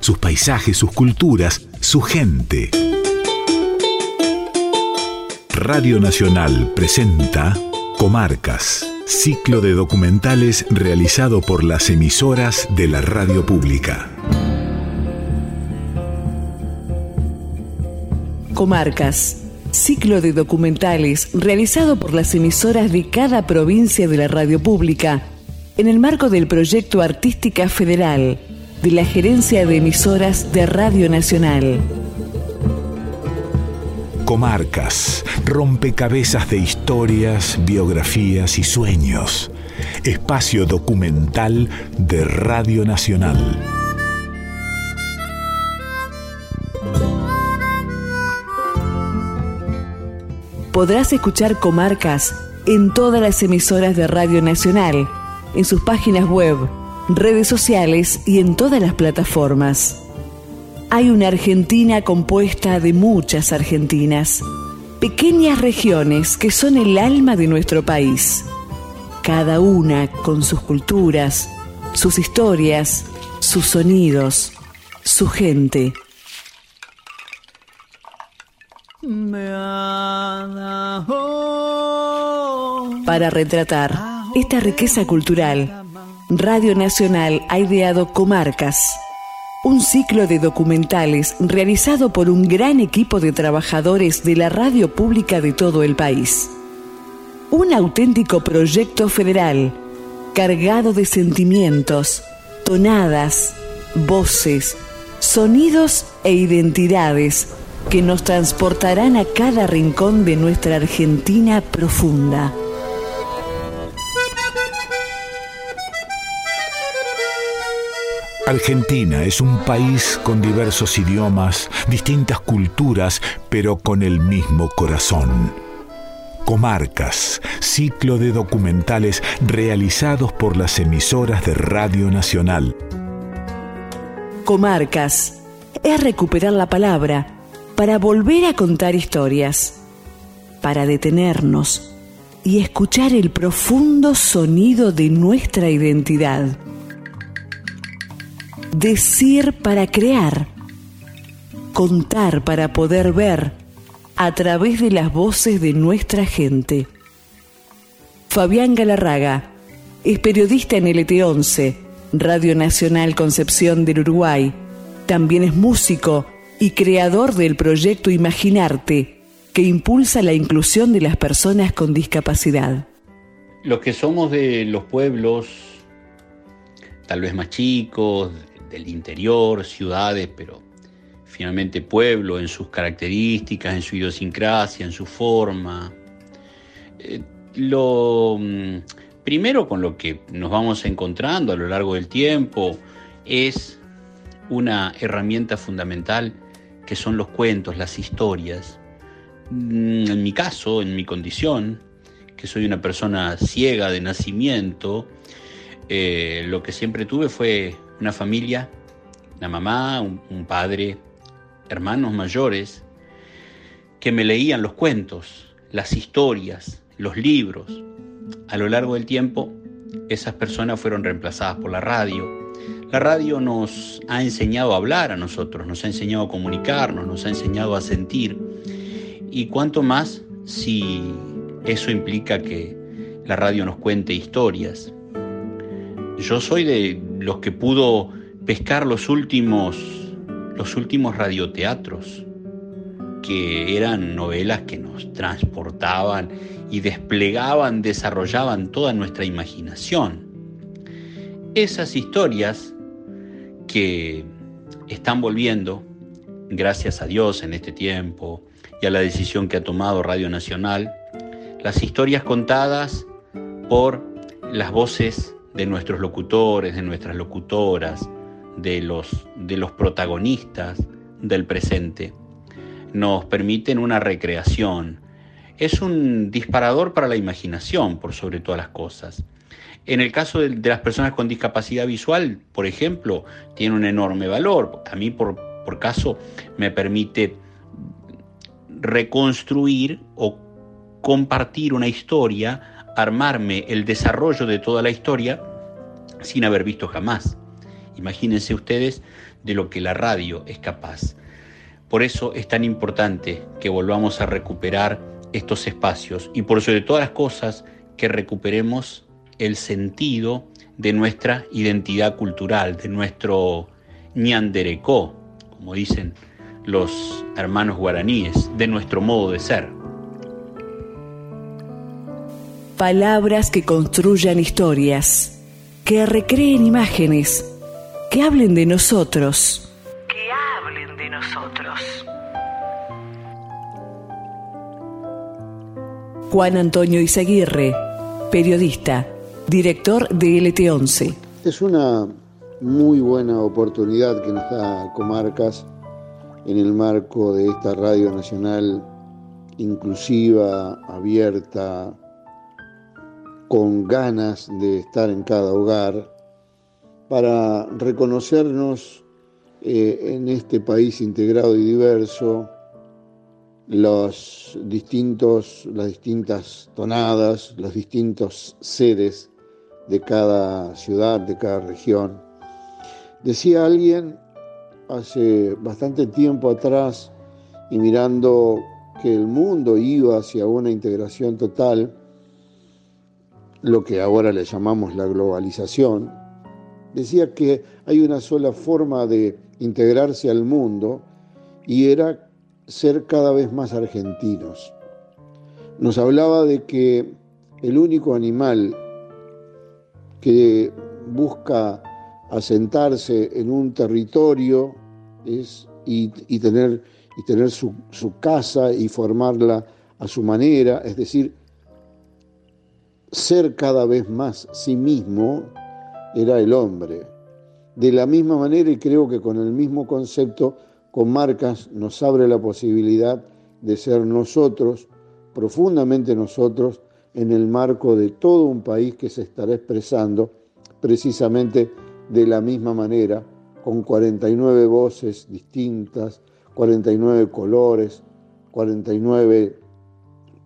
Sus paisajes, sus culturas, su gente. Radio Nacional presenta Comarcas, ciclo de documentales realizado por las emisoras de la radio pública. Comarcas, ciclo de documentales realizado por las emisoras de cada provincia de la radio pública en el marco del proyecto Artística Federal de la Gerencia de Emisoras de Radio Nacional. Comarcas, rompecabezas de historias, biografías y sueños. Espacio documental de Radio Nacional. Podrás escuchar Comarcas en todas las emisoras de Radio Nacional, en sus páginas web, redes sociales y en todas las plataformas. Hay una Argentina compuesta de muchas Argentinas, pequeñas regiones que son el alma de nuestro país, cada una con sus culturas, sus historias, sus sonidos, su gente. Para retratar esta riqueza cultural, Radio Nacional ha ideado Comarcas, un ciclo de documentales realizado por un gran equipo de trabajadores de la radio pública de todo el país. Un auténtico proyecto federal, cargado de sentimientos, tonadas, voces, sonidos e identidades que nos transportarán a cada rincón de nuestra Argentina profunda. Argentina es un país con diversos idiomas, distintas culturas, pero con el mismo corazón. Comarcas, ciclo de documentales realizados por las emisoras de Radio Nacional. Comarcas es recuperar la palabra para volver a contar historias, para detenernos y escuchar el profundo sonido de nuestra identidad. Decir para crear, contar para poder ver a través de las voces de nuestra gente. Fabián Galarraga es periodista en LT11, Radio Nacional Concepción del Uruguay. También es músico y creador del proyecto Imaginarte, que impulsa la inclusión de las personas con discapacidad. Los que somos de los pueblos, tal vez más chicos, del interior, ciudades, pero finalmente pueblo en sus características, en su idiosincrasia, en su forma. Eh, lo mm, primero con lo que nos vamos encontrando a lo largo del tiempo es una herramienta fundamental que son los cuentos, las historias. Mm, en mi caso, en mi condición, que soy una persona ciega de nacimiento, eh, lo que siempre tuve fue una familia, una mamá, un, padre, hermanos mayores, que me leían los cuentos, las historias, los libros. A lo largo del tiempo, esas personas fueron reemplazadas por la radio. La radio nos ha enseñado a hablar a nosotros, nos ha enseñado a comunicarnos, nos ha enseñado a sentir. Y cuanto más si eso implica que la radio nos cuente historias. Yo soy de los que pudo pescar los últimos, los últimos radioteatros, que eran novelas que nos transportaban y desplegaban, desarrollaban toda nuestra imaginación. Esas historias que están volviendo, gracias a Dios en este tiempo y a la decisión que ha tomado Radio Nacional, las historias contadas por las voces de nuestros locutores, de nuestras locutoras, de los, de los protagonistas del presente. Nos permiten una recreación. Es un disparador para la imaginación, por sobre todas las cosas. En el caso de, las personas con discapacidad visual, por ejemplo, tiene un enorme valor. A mí, por, por caso, me permite reconstruir o compartir una historia, armarme el desarrollo de toda la historia sin haber visto jamás. Imagínense ustedes de lo que la radio es capaz. Por eso es tan importante que volvamos a recuperar estos espacios y por sobre todas las cosas que recuperemos el sentido de nuestra identidad cultural, de nuestro ñanderecó, como dicen los hermanos guaraníes, de nuestro modo de ser. Palabras que construyan historias, que recreen imágenes, que hablen de nosotros. Que hablen de nosotros. Juan Antonio Izaguirre, periodista, director de LT11. Es una muy buena oportunidad que nos da Comarcas en el marco de esta radio nacional inclusiva, abierta, con ganas de estar en cada hogar, para reconocernos eh, en este país integrado y diverso, los distintos, las distintas tonadas, los distintos seres de cada ciudad, de cada región. Decía alguien hace bastante tiempo atrás y mirando que el mundo iba hacia una integración total, lo que ahora le llamamos la globalización, decía que hay una sola forma de integrarse al mundo y era ser cada vez más argentinos. Nos hablaba de que el único animal que busca asentarse en un territorio es, y, tener, y tener su, su casa y formarla a su manera, es decir, ser cada vez más sí mismo, era el hombre. De la misma manera, y creo que con el mismo concepto, con marcas nos abre la posibilidad de ser nosotros, profundamente nosotros, en el marco de todo un país que se estará expresando precisamente de la misma manera, con 49 voces distintas, 49 colores, 49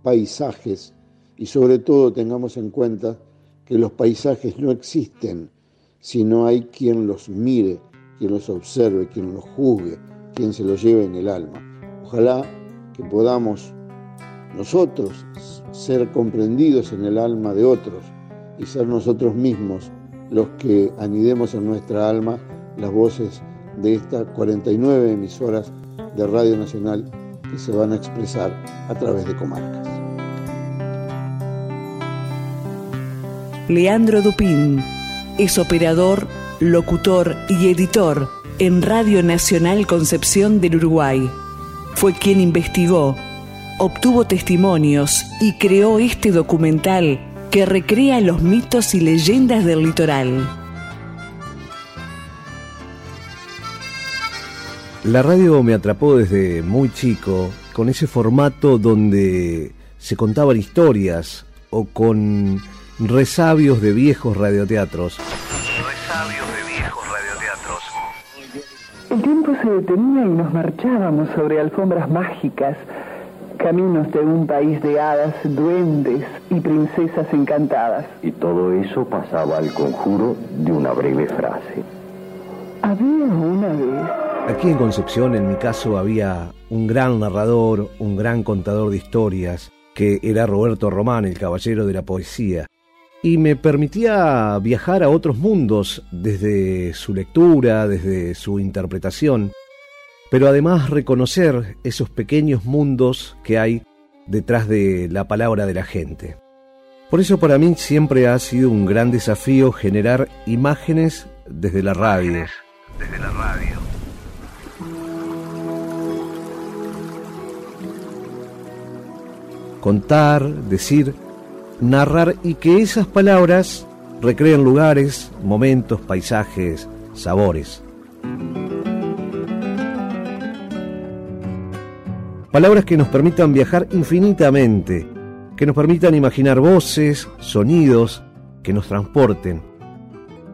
paisajes y sobre todo tengamos en cuenta que los paisajes no existen si no hay quien los mire, quien los observe, quien los juzgue, quien se los lleve en el alma. Ojalá que podamos nosotros ser comprendidos en el alma de otros y ser nosotros mismos los que anidemos en nuestra alma las voces de estas 49 emisoras de Radio Nacional que se van a expresar a través de comarcas. Leandro Dupín es operador, locutor y editor en Radio Nacional Concepción del Uruguay. Fue quien investigó, obtuvo testimonios y creó este documental que recrea los mitos y leyendas del litoral. La radio me atrapó desde muy chico con ese formato donde se contaban historias o con resabios de viejos radioteatros. Resabios de viejos radioteatros. El tiempo se detenía y nos marchábamos sobre alfombras mágicas caminos de un país de hadas, duendes y princesas encantadas. Y todo eso pasaba al conjuro de una breve frase. Había una vez. Aquí en Concepción, en mi caso, había un gran narrador, un gran contador de historias, que era Roberto Román, el caballero de la poesía. Y me permitía viajar a otros mundos desde su lectura, desde su interpretación pero además reconocer esos pequeños mundos que hay detrás de la palabra de la gente. Por eso para mí siempre ha sido un gran desafío generar imágenes desde la radio. Desde la radio. Contar, decir, narrar y que esas palabras recreen lugares, momentos, paisajes, sabores. Palabras que nos permitan viajar infinitamente, que nos permitan imaginar voces, sonidos, que nos transporten.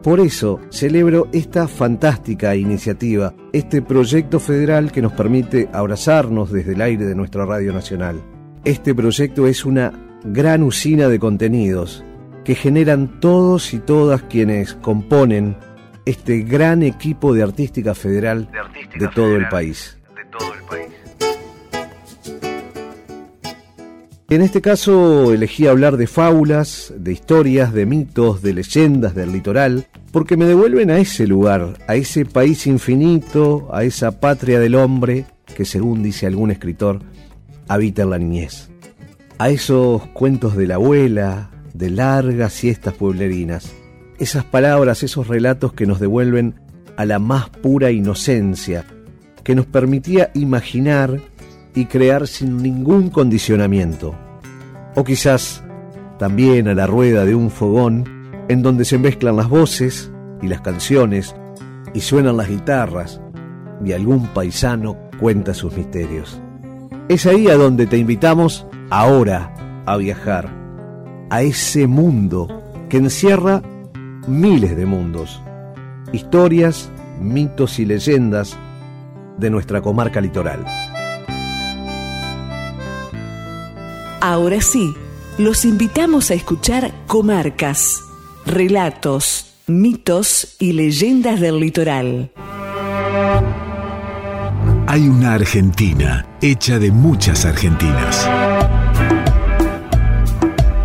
Por eso celebro esta fantástica iniciativa, este proyecto federal que nos permite abrazarnos desde el aire de nuestra Radio Nacional. Este proyecto es una gran usina de contenidos que generan todos y todas quienes componen este gran equipo de artística federal de, todo el país. En este caso elegí hablar de fábulas, de historias, de mitos, de leyendas del litoral, porque me devuelven a ese lugar, a ese país infinito, a esa patria del hombre que según dice algún escritor, habita en la niñez. A esos cuentos de la abuela, de largas siestas pueblerinas, esas palabras, esos relatos que nos devuelven a la más pura inocencia, que nos permitía imaginar y crear sin ningún condicionamiento. O quizás también a la rueda de un fogón en donde se mezclan las voces y las canciones y suenan las guitarras y algún paisano cuenta sus misterios. Es ahí a donde te invitamos ahora a viajar, a ese mundo que encierra miles de mundos, historias, mitos y leyendas de nuestra comarca litoral. Ahora sí, los invitamos a escuchar Comarcas, relatos, mitos y leyendas del litoral. Hay una Argentina hecha de muchas Argentinas.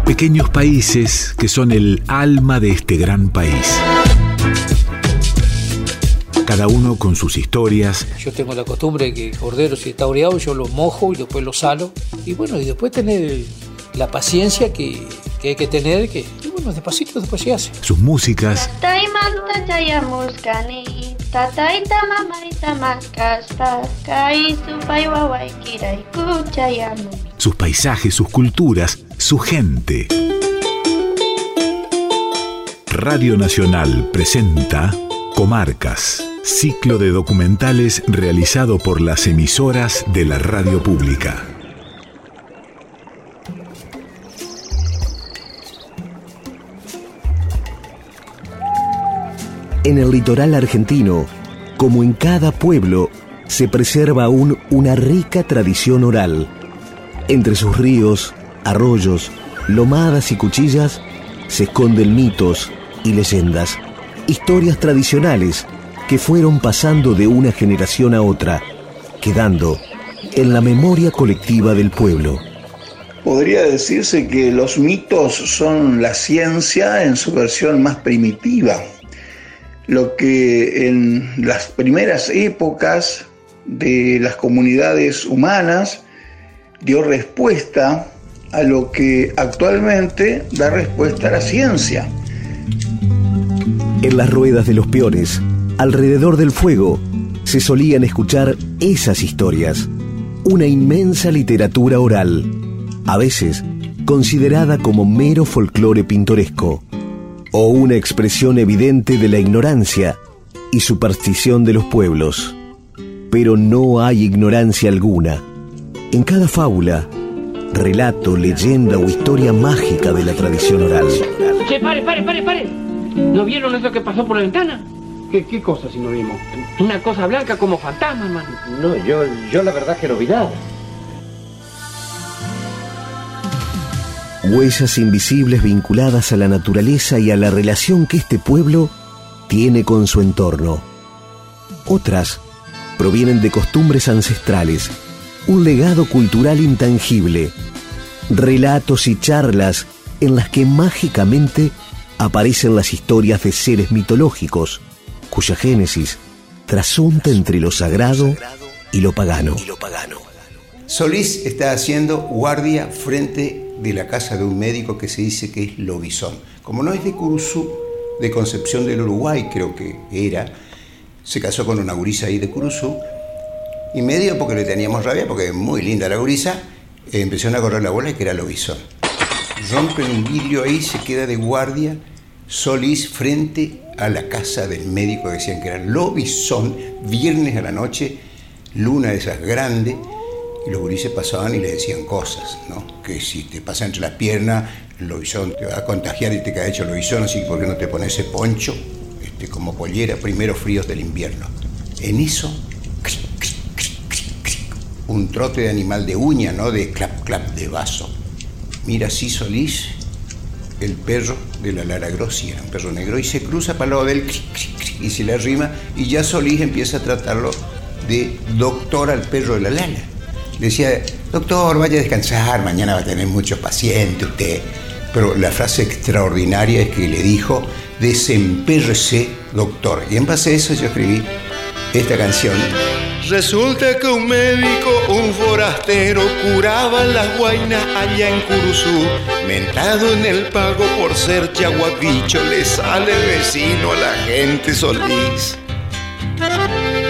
Pequeños países que son el alma de este gran país cada uno con sus historias. Yo tengo la costumbre de que cordero si está oreado yo lo mojo y después lo salo. Y bueno, y después tener la paciencia que, hay que tener, que bueno, despacito después se hace. Sus músicas. Sus paisajes, sus culturas, su gente. Radio Nacional presenta Comarcas ciclo de documentales realizado por las emisoras de la radio pública. En el litoral argentino, como en cada pueblo, se preserva aún una rica tradición oral. Entre sus ríos, arroyos, lomadas y cuchillas se esconden mitos y leyendas, historias tradicionales que fueron pasando de una generación a otra, quedando en la memoria colectiva del pueblo. Podría decirse que los mitos son la ciencia en su versión más primitiva, lo que en las primeras épocas de las comunidades humanas dio respuesta a lo que actualmente da respuesta a la ciencia. En las ruedas de los peones alrededor del fuego se solían escuchar esas historias, una inmensa literatura oral, a veces considerada como mero folclore pintoresco, o una expresión evidente de la ignorancia y superstición de los pueblos. Pero no hay ignorancia alguna. En cada fábula, relato, leyenda o historia mágica de la tradición oral. Che, pare, pare, pare, pare. ¿No vieron eso que pasó por la ventana? ¿Qué, cosa si no vimos? Una cosa blanca como fantasma, hermano. No, yo, yo la verdad que no vi nada. Huellas invisibles vinculadas a la naturaleza y a la relación que este pueblo tiene con su entorno. Otras provienen de costumbres ancestrales, un legado cultural intangible, relatos y charlas en las que mágicamente aparecen las historias de seres mitológicos, cuya génesis trasunta entre lo sagrado y lo pagano. Solís está haciendo guardia frente de la casa de un médico que se dice que es Lobizón. Como no es de Curuzú, de Concepción del Uruguay creo que era, se casó con una gurisa ahí de Curuzú, y medio porque le teníamos rabia, porque es muy linda la gurisa, empezaron a correr la bola y que era Lobizón. Rompen un vidrio ahí, se queda de guardia Solís frente a la casa del médico que decían que era Lobizón, viernes a la noche, luna de esas grandes, y los gurises pasaban y le decían cosas, ¿no? Que si te pasa entre las piernas, el lobizón te va a contagiar y te cae hecho lobizón, así que ¿por qué no te pones ese poncho este, como pollera, primeros fríos del invierno? En eso, un trote de animal de uña, ¿no? De clap, clap, de vaso. Mira así Solís, el perro de la Lara Grossi, era un perro negro, y se cruza para el lado de él y se le arrima, y ya Solís empieza a tratarlo de doctor al perro de la Lala. Le decía, doctor, vaya a descansar, mañana va a tener muchos pacientes usted. Pero la frase extraordinaria es que le dijo, desempérrese, doctor. Y en base a eso yo escribí esta canción. Resulta que un médico, un forastero, curaba las guainas allá en Curuzú. Mentado en el pago por ser chaguabicho, le sale vecino a la gente solís.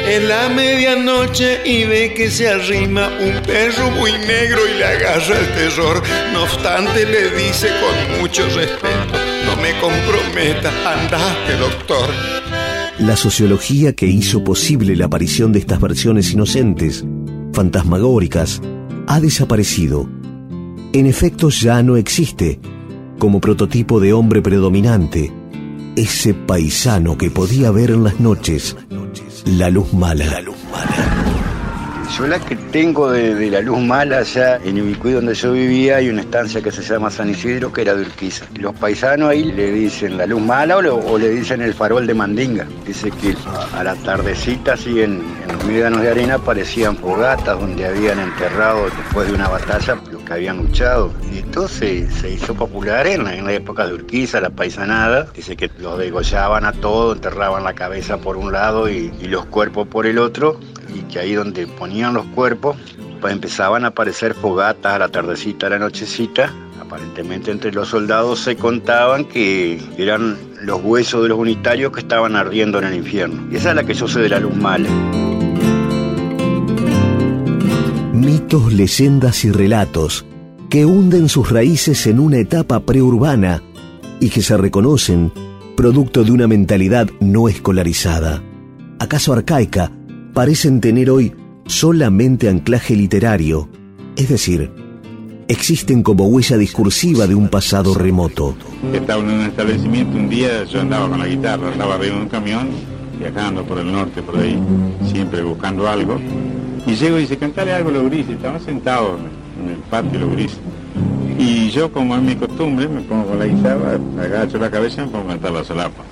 En la medianoche y ve que se arrima un perro muy negro y le agarra el terror. No obstante le dice con mucho respeto, no me comprometa, andate doctor. La sociología que hizo posible la aparición de estas versiones inocentes, fantasmagóricas, ha desaparecido. En efecto ya no existe, como prototipo de hombre predominante, ese paisano que podía ver en las noches la luz mala. La luz mala. Yo la que tengo de, la luz mala allá en Ibicuí donde yo vivía hay una estancia que se llama San Isidro que era de Urquiza. Los paisanos ahí le dicen la luz mala o, le dicen el farol de Mandinga. Dice que a la tardecita así en, los médanos de arena aparecían fogatas donde habían enterrado después de una batalla los que habían luchado. Y esto se, hizo popular en la, en la época de Urquiza, la paisanada. Dice que los degollaban a todos, enterraban la cabeza por un lado y los cuerpos por el otro y que ahí donde ponían los cuerpos, pues empezaban a aparecer fogatas a la tardecita, a la nochecita. Aparentemente entre los soldados se contaban que eran los huesos de los unitarios que estaban ardiendo en el infierno. Y esa es la que yo sé de la luz mala. Mitos, leyendas y relatos que hunden sus raíces en una etapa preurbana y que se reconocen producto de una mentalidad no escolarizada, acaso arcaica, parecen tener hoy solamente anclaje literario, es decir, existen como huella discursiva de un pasado remoto. Estaba en un establecimiento un día, yo andaba con la guitarra, andaba arriba de un camión, viajando por el norte, por ahí, siempre buscando algo, y llego y dice, cantale algo los grises, estaban sentados en el patio los grises. Y yo, como es mi costumbre, me pongo con la guitarra, agacho la cabeza y me pongo a cantar la solapa.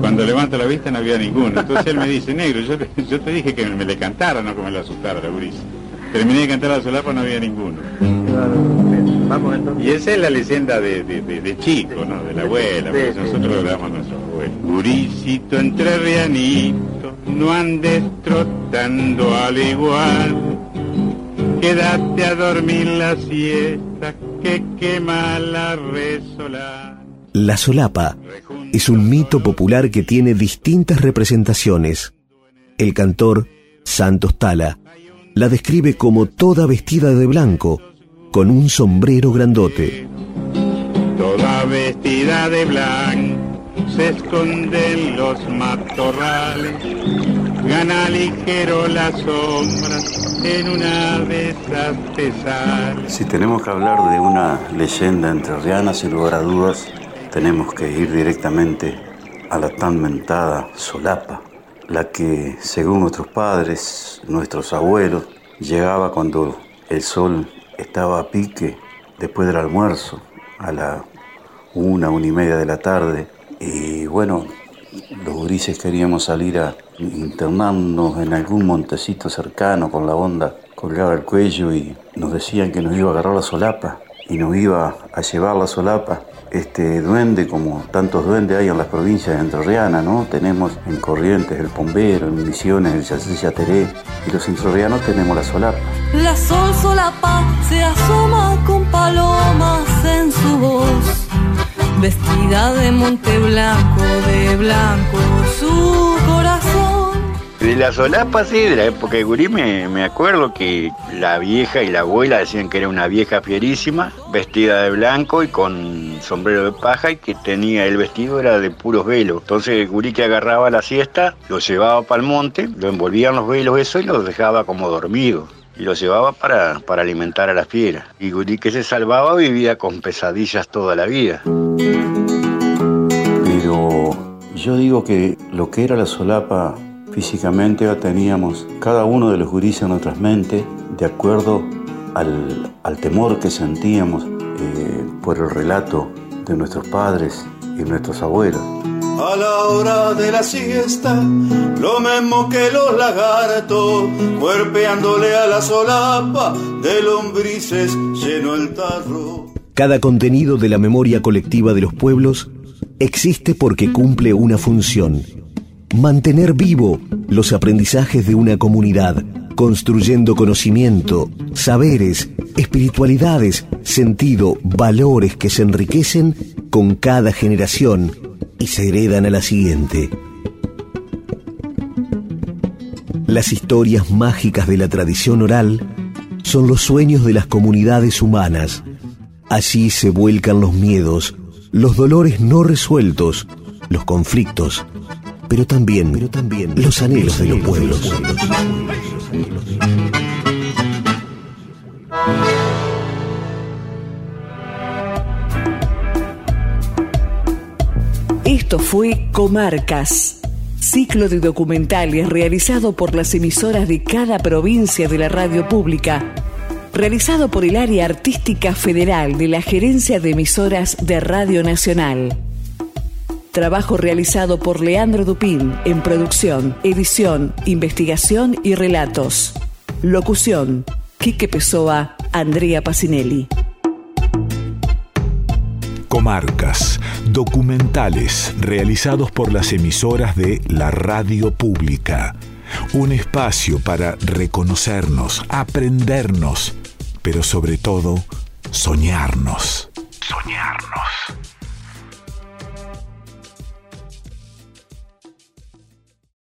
Cuando levanto la vista no había ninguno. Entonces él me dice, negro, yo te, yo te dije que me le cantara, no que me la asustara la gurisa. Terminé de cantar la solapa, no había ninguno. Y esa es la leyenda de, de, chico, ¿no? De la abuela, porque nosotros lo grabamos a nuestros abuelos. Gurisito entre rianito, no andes trotando al igual. Quédate a dormir la siesta que quema la resola. La solapa es un mito popular que tiene distintas representaciones. El cantor, Santos Tala, la describe como toda vestida de blanco, con un sombrero grandote. Toda vestida de blanco, se esconde en los matorrales, gana ligero la sombra, en una de esas Si tenemos que hablar de una leyenda entrerriana, sin lugar a dudas, tenemos que ir directamente a la tan mentada solapa, la que, según nuestros padres, nuestros abuelos, llegaba cuando el sol estaba a pique después del almuerzo, a la una, una y media de la tarde. Y bueno, los grises queríamos salir a internarnos en algún montecito cercano con la onda colgada al cuello y nos decían que nos iba a agarrar la solapa y nos iba a llevar la solapa este duende, como tantos duendes hay en las provincias de entrerrianas, ¿no? Tenemos en Corrientes el Pombero, en Misiones el Yacé Yateré, y los entrerrianos tenemos la solapa. La sol solapa se asoma con palomas en su voz, vestida de monte blanco, de blanco su. De la solapa, sí, de la época de Gurí me, me acuerdo que la vieja y la abuela decían que era una vieja fierísima, vestida de blanco y con sombrero de paja y que tenía el vestido era de puros velos. Entonces gurí que agarraba la siesta lo llevaba para el monte, lo envolvían los velos eso y lo dejaba como dormido y lo llevaba para, para alimentar a las fieras. Y Gurí que se salvaba vivía con pesadillas toda la vida. Pero yo digo que lo que era la solapa físicamente la teníamos cada uno de los gurises en nuestras mentes de acuerdo al, al temor que sentíamos eh, por el relato de nuestros padres y nuestros abuelos. A la hora de la siesta, lo mismo que los lagartos, cuerpeándole a la solapa de lombrices lleno el tarro. Cada contenido de la memoria colectiva de los pueblos existe porque cumple una función. Mantener vivo los aprendizajes de una comunidad, construyendo conocimiento, saberes, espiritualidades, sentido, valores que se enriquecen con cada generación y se heredan a la siguiente. Las historias mágicas de la tradición oral son los sueños de las comunidades humanas. Allí se vuelcan los miedos, los dolores no resueltos, los conflictos, pero también, también los anhelos de los pueblos. Esto fue Comarcas, ciclo de documentales realizado por las emisoras de cada provincia de la radio pública, realizado por el área artística federal de la Gerencia de Emisoras de Radio Nacional. Trabajo realizado por Leandro Dupín en producción, edición, investigación y relatos. Locución, Quique Pessoa, Andrea Pacinelli. Comarcas, documentales realizados por las emisoras de la radio pública. Un espacio para reconocernos, aprendernos, pero sobre todo, soñarnos. Soñarnos.